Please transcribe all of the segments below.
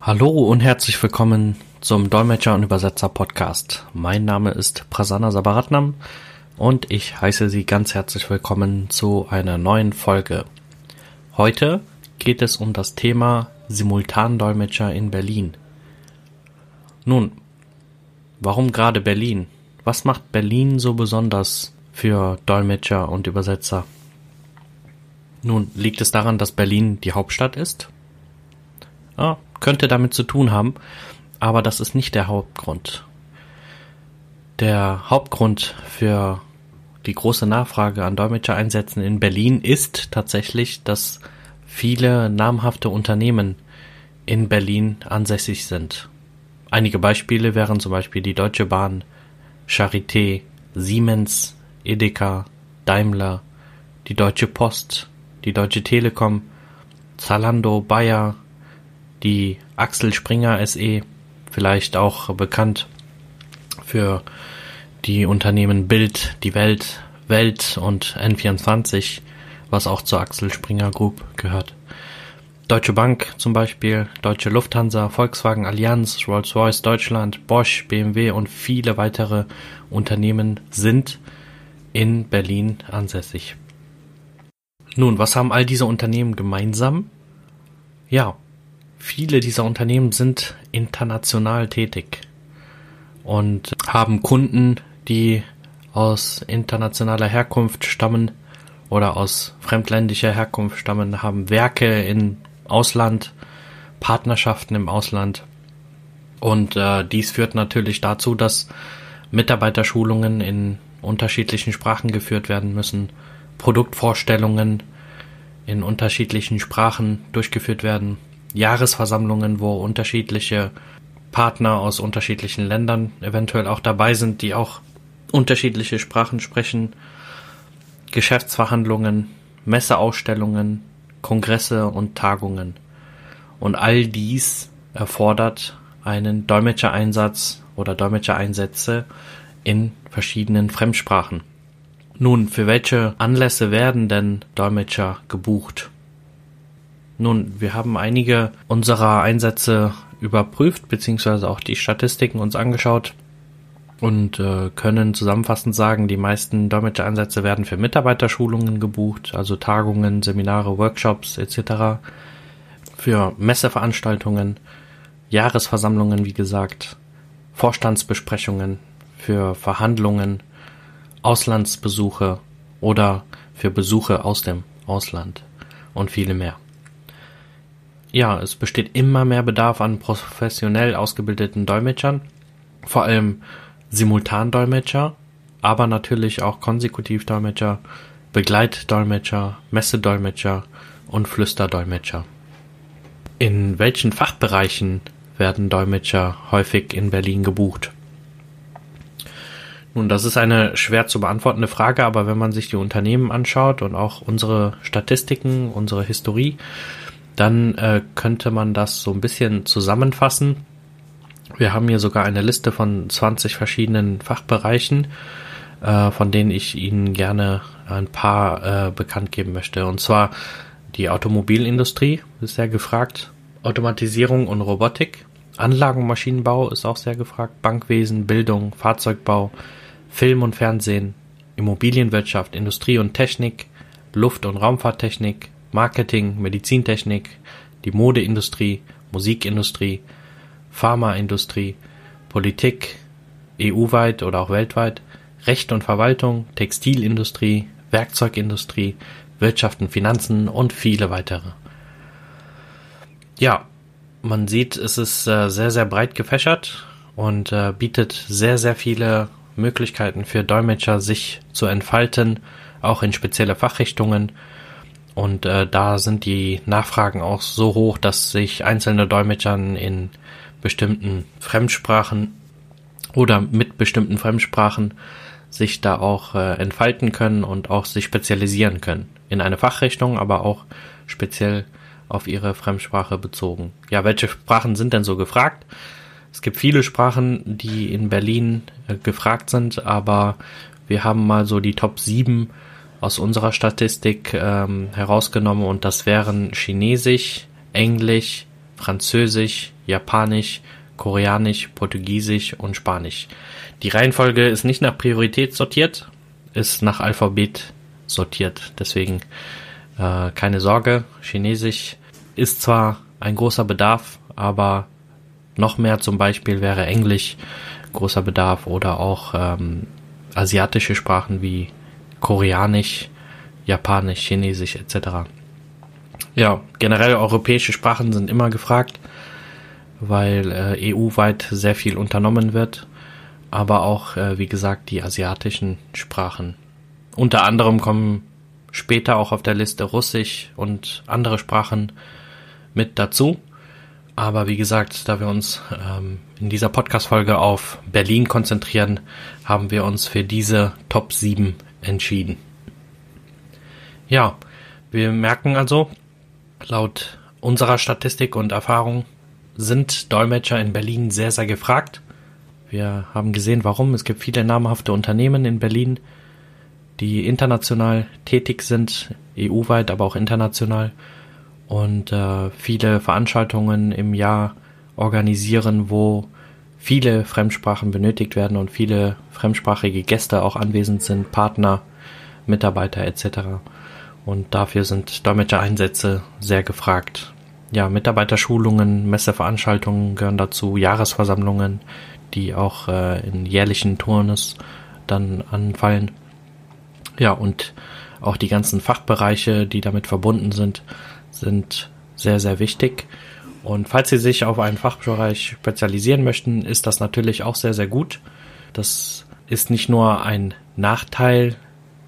Hallo und herzlich willkommen zum Dolmetscher und Übersetzer Podcast. Mein Name ist Prasanna Sabaratnam und ich heiße Sie ganz herzlich willkommen zu einer neuen Folge. Heute geht es um das Thema Simultandolmetscher in Berlin. Nun, warum gerade Berlin? Was macht Berlin so besonders für Dolmetscher und Übersetzer? Nun, liegt es daran, dass Berlin die Hauptstadt ist? Ah, könnte damit zu tun haben, aber das ist nicht der Hauptgrund. Der Hauptgrund für die große Nachfrage an Dolmetschereinsätzen in Berlin ist tatsächlich, dass viele namhafte Unternehmen in Berlin ansässig sind. Einige Beispiele wären zum Beispiel die Deutsche Bahn, Charité, Siemens, Edeka, Daimler, die Deutsche Post, die Deutsche Telekom, Zalando, Bayer, die Axel Springer SE, vielleicht auch bekannt für die Unternehmen Bild, die Welt, Welt und N24, was auch zur Axel Springer Group gehört. Deutsche Bank zum Beispiel, Deutsche Lufthansa, Volkswagen Allianz, Rolls-Royce Deutschland, Bosch, BMW und viele weitere Unternehmen sind in Berlin ansässig. Nun, was haben all diese Unternehmen gemeinsam? Ja, Viele dieser Unternehmen sind international tätig und haben Kunden, die aus internationaler Herkunft stammen oder aus fremdländischer Herkunft stammen, haben Werke im Ausland, Partnerschaften im Ausland. Und äh, dies führt natürlich dazu, dass Mitarbeiterschulungen in unterschiedlichen Sprachen geführt werden müssen, Produktvorstellungen in unterschiedlichen Sprachen durchgeführt werden Jahresversammlungen, wo unterschiedliche Partner aus unterschiedlichen Ländern eventuell auch dabei sind, die auch unterschiedliche Sprachen sprechen, Geschäftsverhandlungen, Messeausstellungen, Kongresse und Tagungen. Und all dies erfordert einen Dolmetschereinsatz oder Dolmetschereinsätze in verschiedenen Fremdsprachen. Nun, für welche Anlässe werden denn Dolmetscher gebucht? Nun, wir haben einige unserer Einsätze überprüft, beziehungsweise auch die Statistiken uns angeschaut und äh, können zusammenfassend sagen, die meisten Dolmetschereinsätze werden für Mitarbeiterschulungen gebucht, also Tagungen, Seminare, Workshops etc. Für Messeveranstaltungen, Jahresversammlungen, wie gesagt, Vorstandsbesprechungen, für Verhandlungen, Auslandsbesuche oder für Besuche aus dem Ausland und viele mehr. Ja, es besteht immer mehr Bedarf an professionell ausgebildeten Dolmetschern, vor allem Simultandolmetscher, aber natürlich auch Konsekutivdolmetscher, Begleitdolmetscher, Messedolmetscher und Flüsterdolmetscher. In welchen Fachbereichen werden Dolmetscher häufig in Berlin gebucht? Nun, das ist eine schwer zu beantwortende Frage, aber wenn man sich die Unternehmen anschaut und auch unsere Statistiken, unsere Historie, dann äh, könnte man das so ein bisschen zusammenfassen. Wir haben hier sogar eine Liste von 20 verschiedenen Fachbereichen, äh, von denen ich Ihnen gerne ein paar äh, bekannt geben möchte. Und zwar die Automobilindustrie ist sehr gefragt, Automatisierung und Robotik, Anlagen- und Maschinenbau ist auch sehr gefragt, Bankwesen, Bildung, Fahrzeugbau, Film und Fernsehen, Immobilienwirtschaft, Industrie und Technik, Luft- und Raumfahrttechnik, Marketing, Medizintechnik, die Modeindustrie, Musikindustrie, Pharmaindustrie, Politik, EU-weit oder auch weltweit, Recht und Verwaltung, Textilindustrie, Werkzeugindustrie, Wirtschaft und Finanzen und viele weitere. Ja, man sieht, es ist äh, sehr, sehr breit gefächert und äh, bietet sehr, sehr viele Möglichkeiten für Dolmetscher, sich zu entfalten, auch in spezielle Fachrichtungen und äh, da sind die Nachfragen auch so hoch, dass sich einzelne Dolmetschern in bestimmten Fremdsprachen oder mit bestimmten Fremdsprachen sich da auch äh, entfalten können und auch sich spezialisieren können. In eine Fachrichtung, aber auch speziell auf ihre Fremdsprache bezogen. Ja, welche Sprachen sind denn so gefragt? Es gibt viele Sprachen, die in Berlin äh, gefragt sind, aber wir haben mal so die Top 7 aus unserer Statistik ähm, herausgenommen und das wären Chinesisch, Englisch, Französisch, Japanisch, Koreanisch, Portugiesisch und Spanisch. Die Reihenfolge ist nicht nach Priorität sortiert, ist nach Alphabet sortiert. Deswegen äh, keine Sorge, Chinesisch ist zwar ein großer Bedarf, aber noch mehr zum Beispiel wäre Englisch großer Bedarf oder auch ähm, asiatische Sprachen wie Koreanisch, Japanisch, Chinesisch etc. Ja, generell europäische Sprachen sind immer gefragt, weil äh, EU-weit sehr viel unternommen wird, aber auch, äh, wie gesagt, die asiatischen Sprachen. Unter anderem kommen später auch auf der Liste Russisch und andere Sprachen mit dazu. Aber wie gesagt, da wir uns ähm, in dieser Podcast-Folge auf Berlin konzentrieren, haben wir uns für diese Top 7 entschieden. Ja, wir merken also, laut unserer Statistik und Erfahrung sind Dolmetscher in Berlin sehr, sehr gefragt. Wir haben gesehen, warum. Es gibt viele namhafte Unternehmen in Berlin, die international tätig sind, EU-weit, aber auch international und äh, viele Veranstaltungen im Jahr organisieren, wo viele Fremdsprachen benötigt werden und viele fremdsprachige Gäste auch anwesend sind, Partner, Mitarbeiter etc. Und dafür sind Dolmetscher-Einsätze sehr gefragt. Ja, Mitarbeiterschulungen, Messeveranstaltungen gehören dazu, Jahresversammlungen, die auch äh, in jährlichen Turnus dann anfallen. Ja, und auch die ganzen Fachbereiche, die damit verbunden sind, sind sehr, sehr wichtig. Und falls Sie sich auf einen Fachbereich spezialisieren möchten, ist das natürlich auch sehr, sehr gut. Das ist nicht nur ein Nachteil,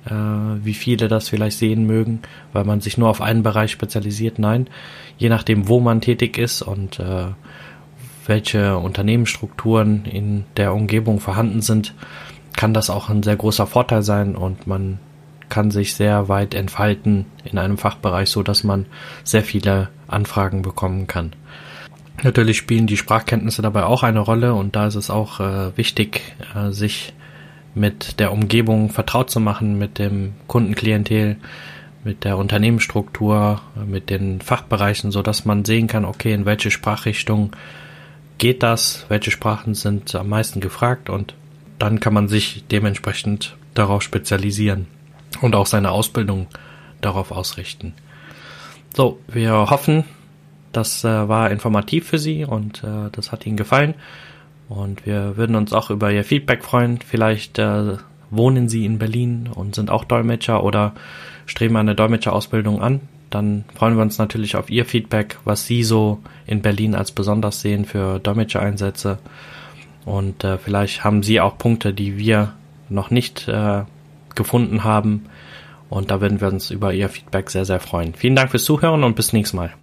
äh, wie viele das vielleicht sehen mögen, weil man sich nur auf einen Bereich spezialisiert. Nein, je nachdem, wo man tätig ist und äh, welche Unternehmensstrukturen in der Umgebung vorhanden sind, kann das auch ein sehr großer Vorteil sein und man kann sich sehr weit entfalten in einem Fachbereich, so dass man sehr viele Anfragen bekommen kann. Natürlich spielen die Sprachkenntnisse dabei auch eine Rolle und da ist es auch äh, wichtig, äh, sich mit der Umgebung vertraut zu machen, mit dem Kundenklientel, mit der Unternehmensstruktur, mit den Fachbereichen, so dass man sehen kann, okay, in welche Sprachrichtung geht das, welche Sprachen sind am meisten gefragt und dann kann man sich dementsprechend darauf spezialisieren und auch seine Ausbildung darauf ausrichten. So, wir hoffen, das äh, war informativ für Sie und äh, das hat Ihnen gefallen. Und wir würden uns auch über Ihr Feedback freuen. Vielleicht äh, wohnen Sie in Berlin und sind auch Dolmetscher oder streben eine Dolmetscherausbildung an. Dann freuen wir uns natürlich auf Ihr Feedback, was Sie so in Berlin als besonders sehen für Dolmetschereinsätze. Und äh, vielleicht haben Sie auch Punkte, die wir noch nicht äh, gefunden haben. Und da würden wir uns über Ihr Feedback sehr, sehr freuen. Vielen Dank fürs Zuhören und bis nächstes Mal.